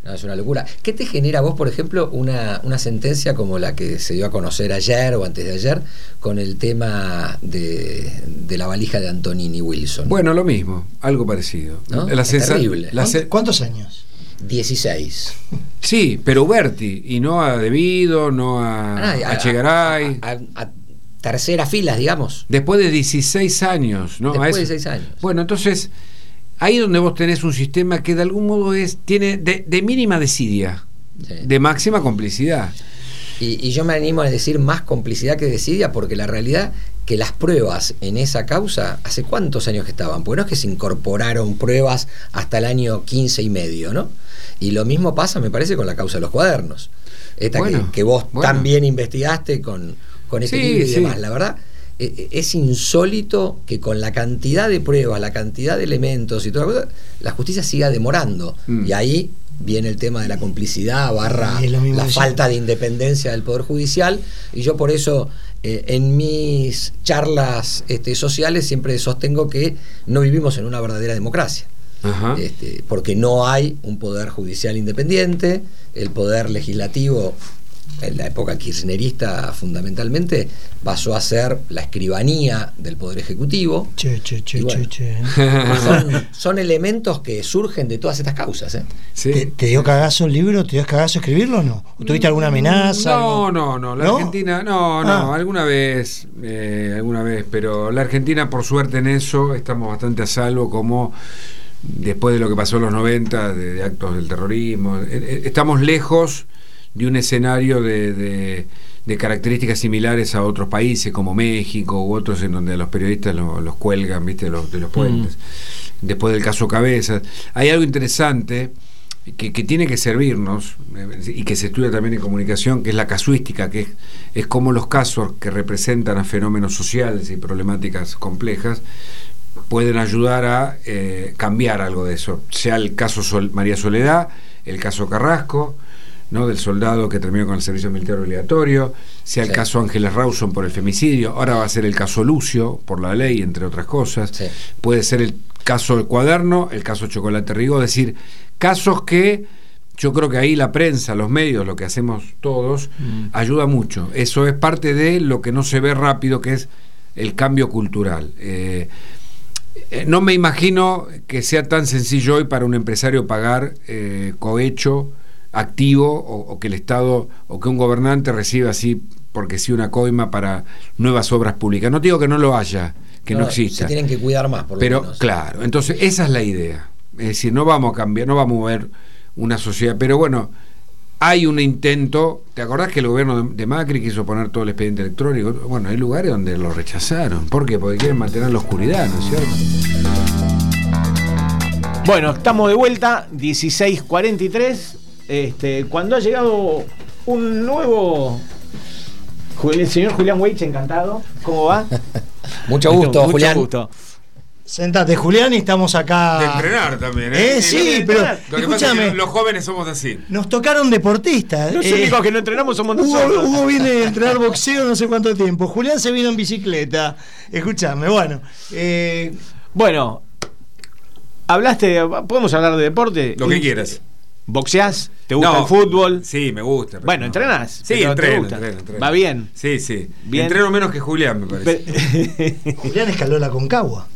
No, es una locura. ¿Qué te genera vos, por ejemplo, una, una sentencia como la que se dio a conocer ayer o antes de ayer con el tema de, de la valija de Antonini Wilson? Bueno, lo mismo, algo parecido. ¿No? La Es sensa- terrible. la ¿Cuántos años? 16. Sí, pero Uberti, y no a Debido, no a, Ah, a Chegaray. a- a- a terceras filas, digamos. Después de 16 años, ¿no? Después de eso. 16 años. Bueno, entonces, ahí donde vos tenés un sistema que de algún modo es tiene de, de mínima desidia, Sí. de máxima complicidad. Y, y yo me animo a decir más complicidad que desidia, porque la realidad que las pruebas en esa causa, ¿hace cuántos años que estaban? Porque no es que se incorporaron pruebas hasta el año 15 y medio, ¿no? Y lo mismo pasa, me parece, con la causa de los cuadernos. Esta Bueno, que, que vos bueno. también investigaste con, con Sí, equilibrio y sí. demás. La verdad, eh, eh, es insólito que con la cantidad de pruebas, la cantidad de elementos y toda la cosa, la justicia siga demorando. Mm. Y ahí viene el tema de la complicidad barra la falta de independencia del Poder Judicial. Y yo por eso eh, en mis charlas este, sociales siempre sostengo que no vivimos en una verdadera democracia. Este, porque no hay un poder judicial independiente, el poder legislativo en la época kirchnerista fundamentalmente pasó a ser la escribanía del poder ejecutivo. Che, che, che, bueno. che, che. *laughs* Son, son elementos que surgen de todas estas causas. ¿eh? Sí. ¿Te, te dio cagazo el libro? ¿Te dio cagazo escribirlo o no? ¿O ¿Tuviste alguna amenaza? No, algo? no, no. La ¿No? Argentina, no, no. Ah. Alguna vez, eh, alguna vez, pero la Argentina, por suerte en eso, estamos bastante a salvo, como después de lo que pasó en los 90, de, de actos del terrorismo. Eh, eh, Estamos lejos de un escenario de, de- de características similares a otros países como México u otros en donde a los periodistas lo- los cuelgan, viste, los, de los puentes. Después del caso Cabezas. Hay algo interesante que, que tiene que servirnos eh, y que se estudia también en comunicación, que es la casuística, que es, es cómo los casos que representan a fenómenos sociales y problemáticas complejas pueden ayudar a eh, cambiar algo de eso, sea el caso Sol- María Soledad, el caso Carrasco, ¿no? del soldado que terminó con el servicio militar obligatorio, sea el Sí. caso Ángeles Rawson por el femicidio, ahora va a ser el caso Lucio por la ley, entre otras cosas, Sí. puede ser el caso del cuaderno, el caso Chocolate Rigo, es decir, casos que yo creo que ahí la prensa, los medios, lo que hacemos todos, ayuda mucho. Eso es parte de lo que no se ve rápido, que es el cambio cultural. Eh, eh, no me imagino que sea tan sencillo hoy para un empresario pagar eh, cohecho activo o, o que el Estado o que un gobernante reciba así porque sí una coima para nuevas obras públicas. No digo que no lo haya, que no, exista. Se tienen que cuidar más, por lo Pero menos. claro, entonces esa es la idea. Es decir, no vamos a cambiar, no vamos a mover una sociedad, pero bueno, hay un intento, ¿te acordás que el gobierno de, Macri quiso poner todo el expediente electrónico? Bueno, hay lugares donde lo rechazaron. ¿Por qué? Porque quieren mantener la oscuridad, ¿no es cierto? Bueno, estamos de vuelta, 16.43. Este, cuando ha llegado un nuevo. El señor Julián Weich, encantado. ¿Cómo va? *laughs* Mucho gusto, Mucho Julián. gusto. Sentate, Julián, y estamos acá. De entrenar también, ¿eh? Eh, sí, pero Lo que pasa es escúchame, que los jóvenes somos así. nos tocaron deportistas. Los Eh, únicos que no entrenamos somos Hugo, nosotros. Hugo viene a entrenar boxeo no sé cuánto tiempo. Julián se vino en bicicleta. Escúchame, bueno. eh, Bueno, hablaste, podemos hablar de deporte. Lo que quieras. ¿Boxeás? ¿Te gusta No, el fútbol? Sí, me gusta. Bueno, no. ¿entrenás? Sí, Pero ¿te entreno, gusta? entreno, entreno. ¿Va bien? Sí, sí. Bien. Entreno menos que Julián, me parece. *laughs* Julián escaló la Concagua.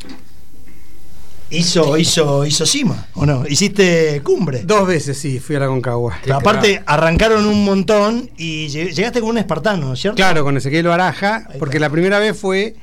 Hizo, hizo, hizo cima, ¿o no? Hiciste cumbre. Dos veces sí, fui a la Concagua. Pero aparte, arrancaron un montón y lleg- llegaste con un espartano, ¿no es cierto? Claro, con Ezequiel Baraja, porque la primera vez fue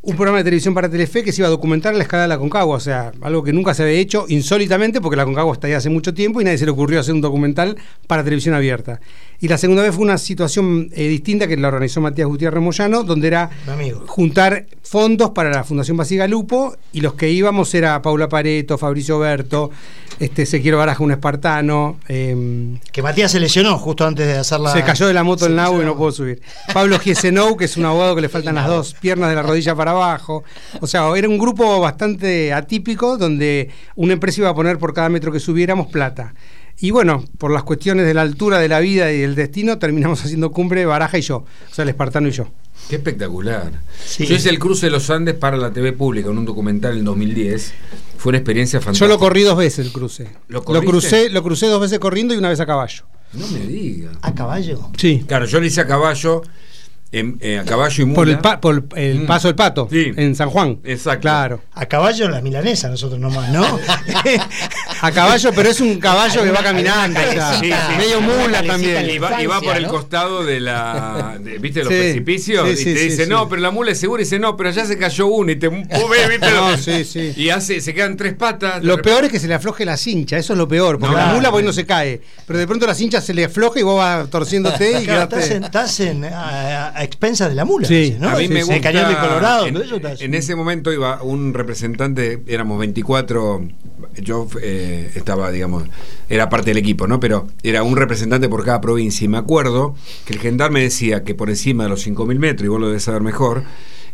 un programa de televisión para Telefe que se iba a documentar la escalada de la Concagua, o sea, algo que nunca se había hecho insólitamente porque la Concagua está ahí hace mucho tiempo y nadie se le ocurrió hacer un documental para televisión abierta. Y la segunda vez fue una situación eh, distinta que la organizó Matías Gutiérrez Moyano, donde era Mi amigo. juntar fondos para la Fundación Basigalupo y los que íbamos era Paula Pareto, Fabricio Berto, este Ezequiel Baraja, un espartano, em, Que Matías se lesionó justo antes de hacer la. se cayó de la moto nabo de y no pudo subir. Pablo Giesenou, que es un abogado que le faltan las dos piernas de la rodilla para abajo. O sea, era un grupo bastante atípico donde una empresa iba a poner por cada metro que subiéramos plata. Y bueno, por las cuestiones de la altura de la vida y del destino, terminamos *laughs* haciendo cumbre Baraja y yo, o sea, el espartano y yo. Qué espectacular. Sí. Yo hice el cruce de los Andes para la TV pública en un documental en 2010. Fue una experiencia fantástica. Yo lo corrí dos veces el cruce. ¿Lo crucé, lo crucé dos veces corriendo y una vez a caballo. No me digas. ¿A caballo? Sí. Claro, yo lo hice a caballo, en- eh, a caballo y mula. Por el, pa- por el Mm. paso del pato, Sí. en San Juan. Exacto. Claro. A caballo la milanesa, nosotros nomás, ¿no? *laughs* A caballo, pero es un caballo que va caminando. Sí, sí. medio mula Y también. va, y va por el ¿no? costado de la. de- ¿Viste los Sí. precipicios? Sí, y te sí, dice, sí. no, pero la mula es segura. Y dice, no, pero allá se cayó uno. Y te mueve, *laughs* ¿viste? No, sí, sí. Y hace, se quedan tres patas. Lo peor es que se le afloje la cincha, eso es lo peor, porque No, la mula pues no se cae, pero de pronto la cincha se le afloja y vos vas torciéndote y Claro, en, estás en- a, expensas de la mula, Sí. ¿no? A mí Sí, me sí. gusta. El cañón de Colorado, en, ese momento iba un representante, éramos 24, yo eh, estaba, digamos, era parte del equipo, ¿no? Pero era un representante por cada provincia. Y me acuerdo que el gendarme decía que por encima de los 5.000 metros, y vos lo debes saber mejor,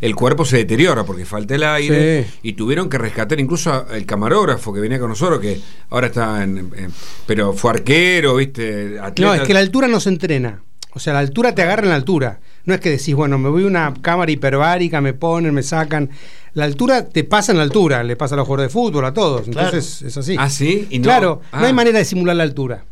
el cuerpo se deteriora porque falta el aire. Sí. Y tuvieron que rescatar incluso al camarógrafo que venía con nosotros, que ahora está en. en- pero fue arquero, ¿viste? No, Atleta. es que la altura no se entrena. O sea, la altura te agarra en la altura. No es que decís, bueno, me voy a una cámara hiperbárica, me ponen, me sacan. La altura te pasa en la altura, le pasa a los jugadores de fútbol, a todos. Claro. Entonces es así. Ah, sí. Y no- Claro, ah. no hay manera de simular la altura.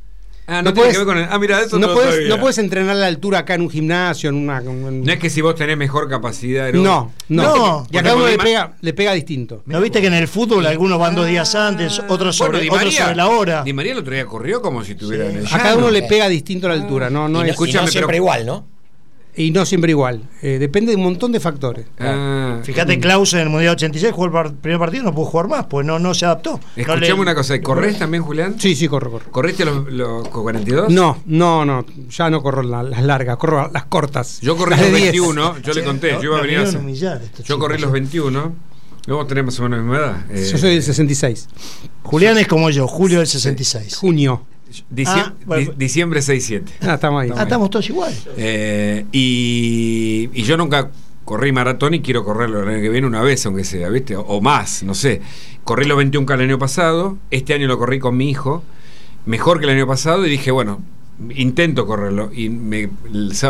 Ah, no, no tiene podés- que ver con el. Ah, mira, eso no, No lo puedes, sabía. no puedes entrenar la altura acá en un gimnasio, en una. en- No es que si vos tenés mejor capacidad. no, no. No, y a cada uno le pega, le pega distinto. ¿No viste que en el fútbol algunos van dos días antes, otros sobre, Bueno, otros sobre la hora? Di María el otro día corrió como si estuviera en el A cada uno le pega distinto la altura, no, no y no, es- y escúchame, no siempre pero- igual, ¿no? Y no siempre igual. Eh, depende de un montón de factores. Ah, Fíjate, Klaus en el Mundial 86 jugó el par- primer partido, no pudo jugar más, pues no, no se adaptó. No Escuchame le- una cosa, ¿corres también, Julián? Sí, sí, corro, corro. ¿Corriste los, los 42? No, no, no, ya no corro la- las largas, corro las cortas. Yo corrí Las los de 10. 21, yo le conté, yo iba a venir a humillar estos Yo chicos. corrí los 21. Luego tenemos más o menos la misma edad. Eh, Yo soy del 66. Julián es como yo, Julio del 66. Junio. Dicie- Ah, bueno. di- diciembre 6-7. Ah, estamos ahí. Ah, estamos todos iguales. Eh, y, y yo nunca corrí maratón y quiero correrlo el año que viene una vez, aunque sea, ¿viste? O, o más, no sé. Corrí los 21K el año pasado, este año lo corrí con mi hijo, mejor que el año pasado, y dije, bueno, intento correrlo. Y me,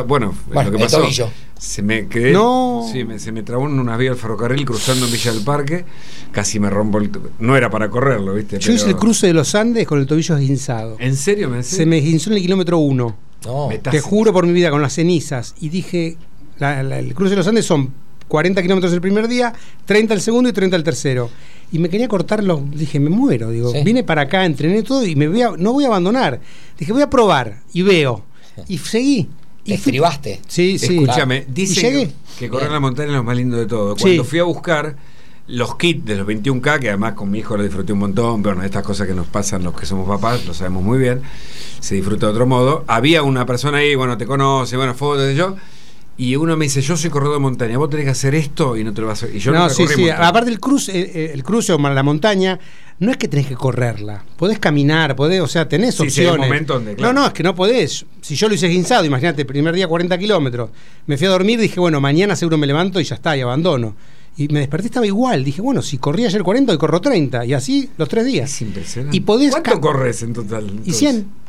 bueno, Bueno, lo que el pasó. tobillo. Se me quedé. No. Sí, me- se me trabó en unas vías del ferrocarril cruzando en Villa del Parque, casi me rompo el. No era para correrlo, ¿viste? Yo hice el cruce de los Andes con el tobillo esguinzado. ¿En serio me decís? Se me esguinzó en el kilómetro 1. No. Te juro por mi vida, con las cenizas. Y dije, la- la- el cruce de los Andes son 40 kilómetros el primer día, 30 el segundo y 30 el tercero. Y me quería cortar los. Dije, me muero. Digo, Sí. vine para acá, entrené todo y me voy a, no voy a abandonar. Dije, voy a probar y veo. Y seguí. Te Y fui- estribaste. Sí, sí. Escúchame, llegué. que, que correr la montaña es lo más lindo de todo. Sí. Cuando fui a buscar los kits de los 21K, que además con mi hijo lo disfruté un montón, pero bueno, estas cosas que nos pasan los que somos papás, lo sabemos muy bien, se disfruta de otro modo. Había una persona ahí, bueno, te conoce, bueno, fotos de yo, y uno me dice, yo soy corredor de montaña, vos tenés que hacer esto y no te lo vas a hacer. Y yo no, nunca sí, corrí sí. montaña. Aparte el cruce, eh, eh, el cruce o la montaña, no es que tenés que correrla. Podés caminar, podés, o sea, tenés Sí, sí, hay opciones. momentos donde, claro. No, no, es que no podés. Si yo lo hice guinzado, imagínate, primer día 40 kilómetros. Me fui a dormir, dije, bueno, mañana seguro me levanto y ya está, y abandono. Y me desperté, estaba igual. Dije, bueno, si corría ayer 40, hoy corro 30. Y así los tres días. Es impresionante. Y podés ¿Cuánto corres en total? Y entonces? 100.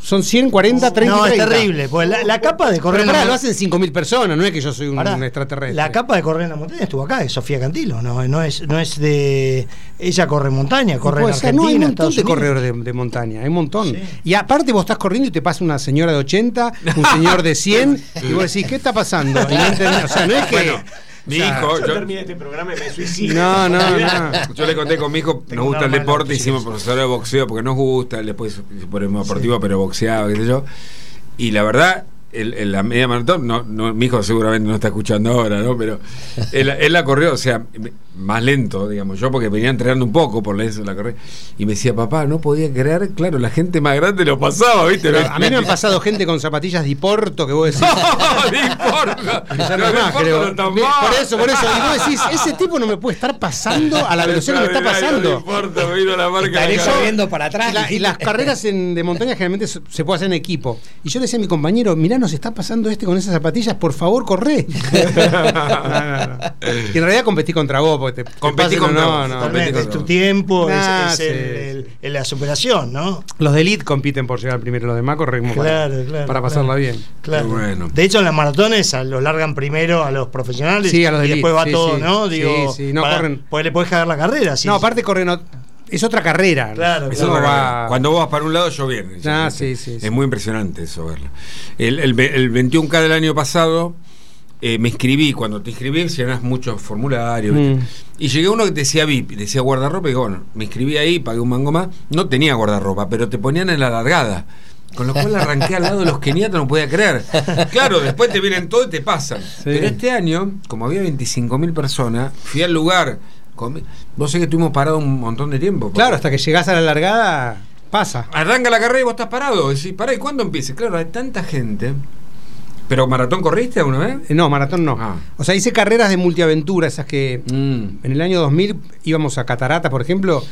Son 100, 40, 30 no, es 30. terrible. Pues la, la capa de correr Pero en la pará, lo hacen 5.000 personas, no es que yo soy un, Pará, extraterrestre. La capa de correr en la montaña estuvo acá, es Sofía Cantilo, no, no es, no es de. Ella corre montaña, No corre en puede ser, Argentina. no, hay un montón de corredores de, de montaña, hay un montón. Sí. Y aparte vos estás corriendo y te pasa una señora de 80, un señor de 100, *laughs* y vos decís, ¿qué está pasando? Y no entendés, o sea, no es que... Bueno, mi hijo, Yo yo, terminé este programa y me suicido. No, no, *laughs* no. yo le conté con mi hijo, Tengo nos gusta el deporte, hicimos profesor de boxeo porque nos gusta, él después el deportivo, pero boxeaba, qué sé yo. Y la verdad, el- el- la media maratón, no, no, mi hijo seguramente no está escuchando ahora, ¿no? Pero él, él la corrió, o sea, más lento, digamos, yo porque venía entrenando un poco por eso la corrí. Y me decía, papá, no podía creer, claro, la gente más grande lo pasaba, ¿viste? Pero a mí me han pasado gente con zapatillas de Porto que vos decís. *laughs* *laughs* No, no No, más, creo. Por eso, por eso. Y vos decís, ese tipo no me puede estar pasando a la velocidad que me está No pasando. importa, me vino la marca. Estaré corriendo para atrás. Y, la- y las carreras en- de montaña generalmente se puede hacer en equipo. Y yo le decía a mi compañero, mirá, nos está pasando este con esas zapatillas, por favor, corre. No, no, no. Y en realidad competí contra vos, porque te, no, no. Es tu tiempo, es- es, sí. el- el- el- la superación, ¿no? Los de elite compiten por llegar primero, los como Claro, para, claro, para pasarla claro. bien. Claro. Bueno. De hecho, en las maratones a- los largan primero a los profesionales Sí, a los de y después va sí, todo, sí. ¿no? Sí, Digo, sí, no para- corren. Porque le puedes cagar la carrera. sí. No, aparte corren, es otra carrera. Claro, verdad. Cuando vos vas para un lado, yo bien. Ah, sí, sí, Es sí. muy impresionante eso verlo. El, el 21K del año pasado eh, me inscribí. Cuando te inscribís, llenás muchos formularios. Mm. Y llegué a uno que decía VIP, decía guardarropa. Y digo, bueno, me inscribí ahí, pagué un mango más. No tenía guardarropa, pero te ponían en la largada. Con lo cual arranqué al lado de los keniatas, no podía creer. Claro, después te vienen todo y te pasan. Pero este año, como había 25.000 personas, fui al lugar. Vos sé que estuvimos parados un montón de tiempo. porque- Claro, hasta que llegás a la largada, pasa. Arranca la carrera y vos estás parado. Decís, pará, ¿y cuándo empieza? Claro, hay tanta gente. ¿Pero maratón corriste alguna vez? Eh, No, maratón no. Ah. O sea, hice carreras de multiaventura, esas que Mm. en el año 2000 íbamos a Cataratas, por ejemplo,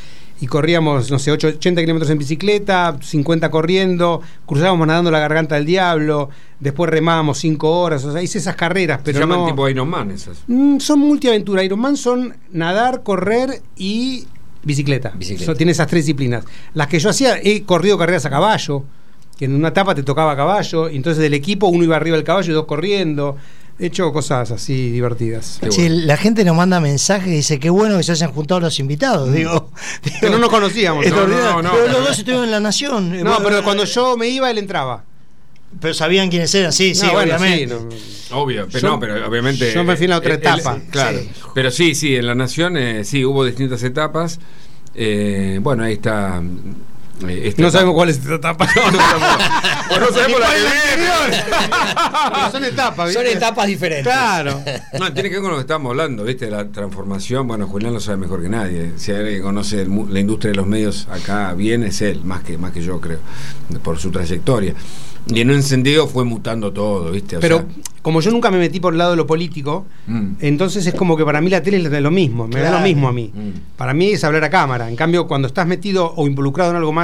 y corríamos, no sé, 8, 80 kilómetros en bicicleta, 50 corriendo, cruzábamos nadando la garganta del diablo, después remábamos 5 horas, o sea, hice esas carreras, Se pero llaman no... tipo Ironman esas. Mm, son multiaventura. Ironman son nadar, correr y bicicleta. Bicicleta. So- tiene esas tres disciplinas. Las que yo hacía, he corrido carreras a caballo, que en una etapa te tocaba a caballo, y entonces del equipo uno iba arriba del caballo y dos corriendo. He hecho cosas así divertidas. Bueno. la gente nos manda mensajes y dice qué bueno que se hayan juntado los invitados. Digo, *laughs* Que no nos conocíamos. *laughs* ¿no? no, no. pero los dos estuvieron en la nación. No, Bueno, pero cuando yo me iba, él entraba. Pero sabían quiénes eran, sí, sí, bueno, obviamente. sí, no. Obvio, pero Yo- no, pero obviamente. yo me fui en la otra eh, etapa. eh, claro. Sí. Pero sí, sí, en la Nación, eh, sí, hubo distintas etapas. Eh, bueno, ahí está. Eh, esta No etapa. sabemos cuál es esta etapa. *laughs* No, no sabemos. No sabemos la que son etapas, Son ¿viste? etapas diferentes. Claro. *laughs* No, tiene que ver con lo que estamos hablando, ¿viste? La transformación. Bueno, Julián lo sabe mejor que nadie. Si hay alguien que conoce el la industria de los medios acá bien, es él, más que, más que yo, creo, por su trayectoria. Y en un sentido fue mutando todo, ¿viste? O Pero sea, como yo nunca me metí por el lado de lo político, Mm. entonces es como que para mí la tele es lo mismo, me da lo mismo a mí. Mm. Para mí es hablar a cámara. En cambio, cuando estás metido o involucrado en algo más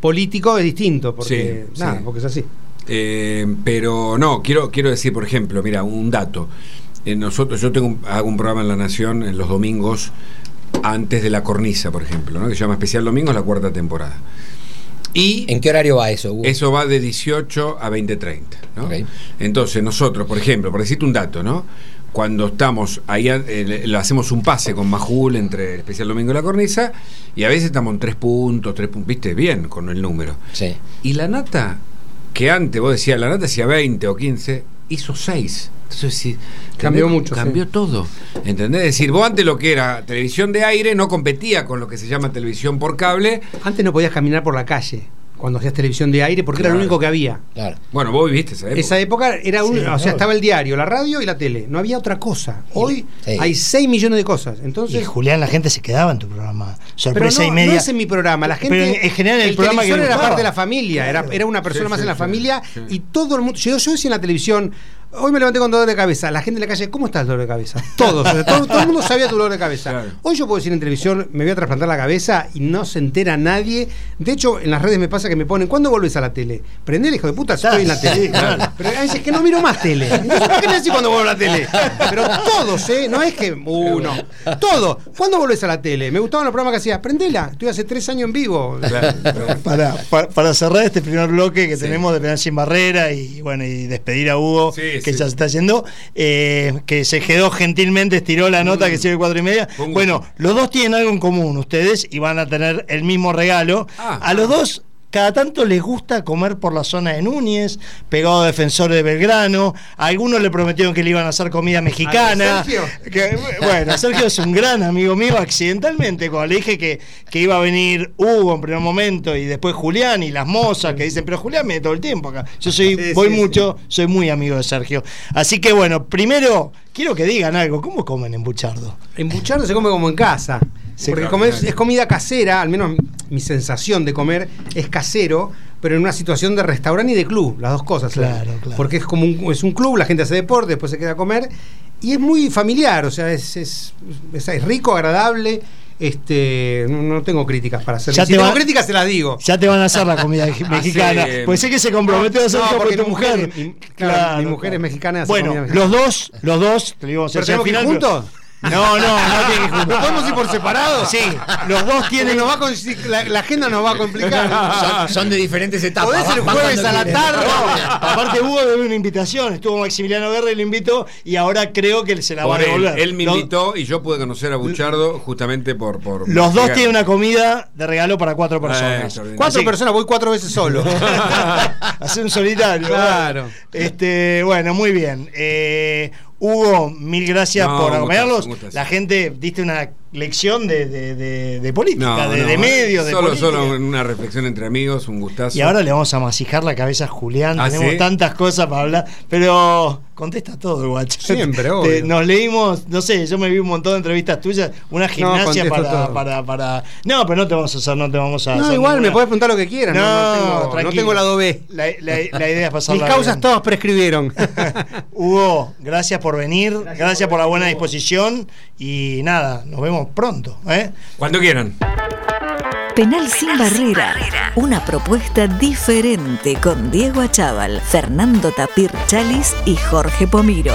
político es distinto, porque Sí, nada, sí. porque es así. Eh, pero no, quiero, quiero decir, por ejemplo, mira, un dato. Eh, nosotros, yo tengo un- hago un programa en La Nación en los domingos antes de la cornisa, por ejemplo, ¿no? que se llama Especial Domingos, la cuarta temporada. Y ¿En qué horario va eso, Hugo? eso va de 18 a 20.30. ¿no? Entonces, nosotros, por ejemplo, por decirte un dato, ¿no? Cuando estamos ahí, eh, le- hacemos un pase con Majul entre el Especial Domingo y la cornisa, y a veces estamos en tres puntos, tres puntos, viste, bien con el número. Sí. Y la nata, que antes vos decías, la nata hacía 20 o 15, hizo 6. Entonces, sí, Cambió ¿entendés? mucho, Cambió sí. todo. ¿Entendés? Es decir, vos antes lo que era televisión de aire no competía con lo que se llama televisión por cable. Antes no podías caminar por la calle cuando hacías televisión de aire porque era lo único que había. Claro. Bueno, vos viviste esa época. Esa época era un, Sí, o sea, estaba el diario, la radio y la tele. No había otra cosa. Hoy Sí. hay 6 millones de cosas. Y Entonces, Julián, la gente se quedaba en tu programa. pero Sorpresa no, y media. no es en mi programa. La gente, Pero en- en general el programa que era parte de la familia. Era, era una persona Sí, más sí, en la sí, familia sí. y todo el mundo. Yo, yo decía en la televisión, Hoy me levanté con dolor de cabeza. La gente en la calle, ¿cómo está el dolor de cabeza? Todos. o sea, todo, todo el mundo sabía tu dolor de cabeza. Claro. Hoy yo puedo decir en televisión, me voy a trasplantar la cabeza y no se entera nadie. De hecho, en las redes me pasa que me ponen, ¿cuándo volvés a la tele? Prendé, hijo de puta, estoy en la tele. Claro. Pero a veces que no miro más tele. Entonces, ¿Por qué me decís cuando vuelvo a la tele? Pero todos, ¿eh? No es que uno. Todo. ¿Cuándo volvés a la tele? Me gustaban los programas que hacías. Prendela. Estoy hace tres años en vivo. Para, para, para cerrar este primer bloque que tenemos de Penal Sin Barrera y bueno y despedir a Hugo, Sí, que sí. ya se está yendo, eh, que se quedó gentilmente, estiró la nota que sigue cuatro y media. Bueno, los dos tienen algo en común, ustedes, y van a tener el mismo regalo. Ah. a los dos. Cada tanto les gusta comer por la zona de Núñez, pegado a defensores de Belgrano. A algunos le prometieron que le iban a hacer comida mexicana. ¿A Sergio? Que, bueno, Sergio es un gran amigo mío, accidentalmente, cuando le dije que, que iba a venir Hugo en primer momento y después Julián y las mozas que dicen, pero Julián viene todo el tiempo acá. Yo soy, Sí, voy sí, mucho, soy muy amigo de Sergio. Así que bueno, primero quiero que digan algo. ¿Cómo comen en Buchardo? En Buchardo se come como en casa. Porque comer es comida casera, al menos mi sensación de comer es casero, pero en una situación de restaurante y de club, las dos cosas. Claro, claro. Porque es como un, es un club, la gente hace deporte, después se queda a comer. Y es muy familiar, o sea, es, es- es rico, agradable. Este, no, no tengo críticas para hacer. Ya Si te tengo va- críticas, se las digo. Ya te van a hacer la comida *laughs* mexicana. Hace- Pues sé que se comprometió a hacer No, porque tu mujer. mi- claro, mi mujer es mexicana, Bueno, mexicana. los dos, los dos, te digo, ¿Pero tenemos que ir juntos? No, no, no tiene que. *laughs* ¿No podemos ir por separado? Sí, los dos tienen. nos va a con- la, la agenda nos va a complicar. *laughs* Son, son de diferentes etapas. Podés el jueves a la quieren. tarde. Aparte Hugo debe una invitación, estuvo Maximiliano Guerra y lo invitó y ahora creo que se la va a él, devolver. él me invitó y yo pude conocer a Buchardo justamente por. por Los dos llegar. tienen una comida de regalo para cuatro personas. extraordinario. Cuatro Así- personas, voy cuatro veces solo. *laughs* Hacer un solitario. Claro. Este, bueno, muy bien. Eh, Hugo, mil gracias No, por gustazo. La gente diste una lección de, de- de- de política, No, de, no, de medios, de solo, política. solo una reflexión entre amigos, un gustazo. Y ahora le vamos a masijar la cabeza a Julián. ¿Ah, Tenemos sí? tantas cosas para hablar. Pero contesta todo, guacho. Siempre, Te- obvio. nos leímos, no sé, yo me vi un montón de entrevistas tuyas. Una gimnasia para, para, para. No, pero no te vamos a hacer, no te vamos a No, hacer igual me puedes preguntar lo que quieras. No, no, tengo, no tengo lado B. La, la- la idea es pasar Mis causas todas prescribieron. *laughs* Hugo, gracias por venir, gracias, por la buena disposición y nada, nos vemos pronto. ¿eh? Cuando quieran. Penal sin barrera. Una propuesta diferente con Diego Achával, Fernando Tapir Chalis y Jorge Pomiro.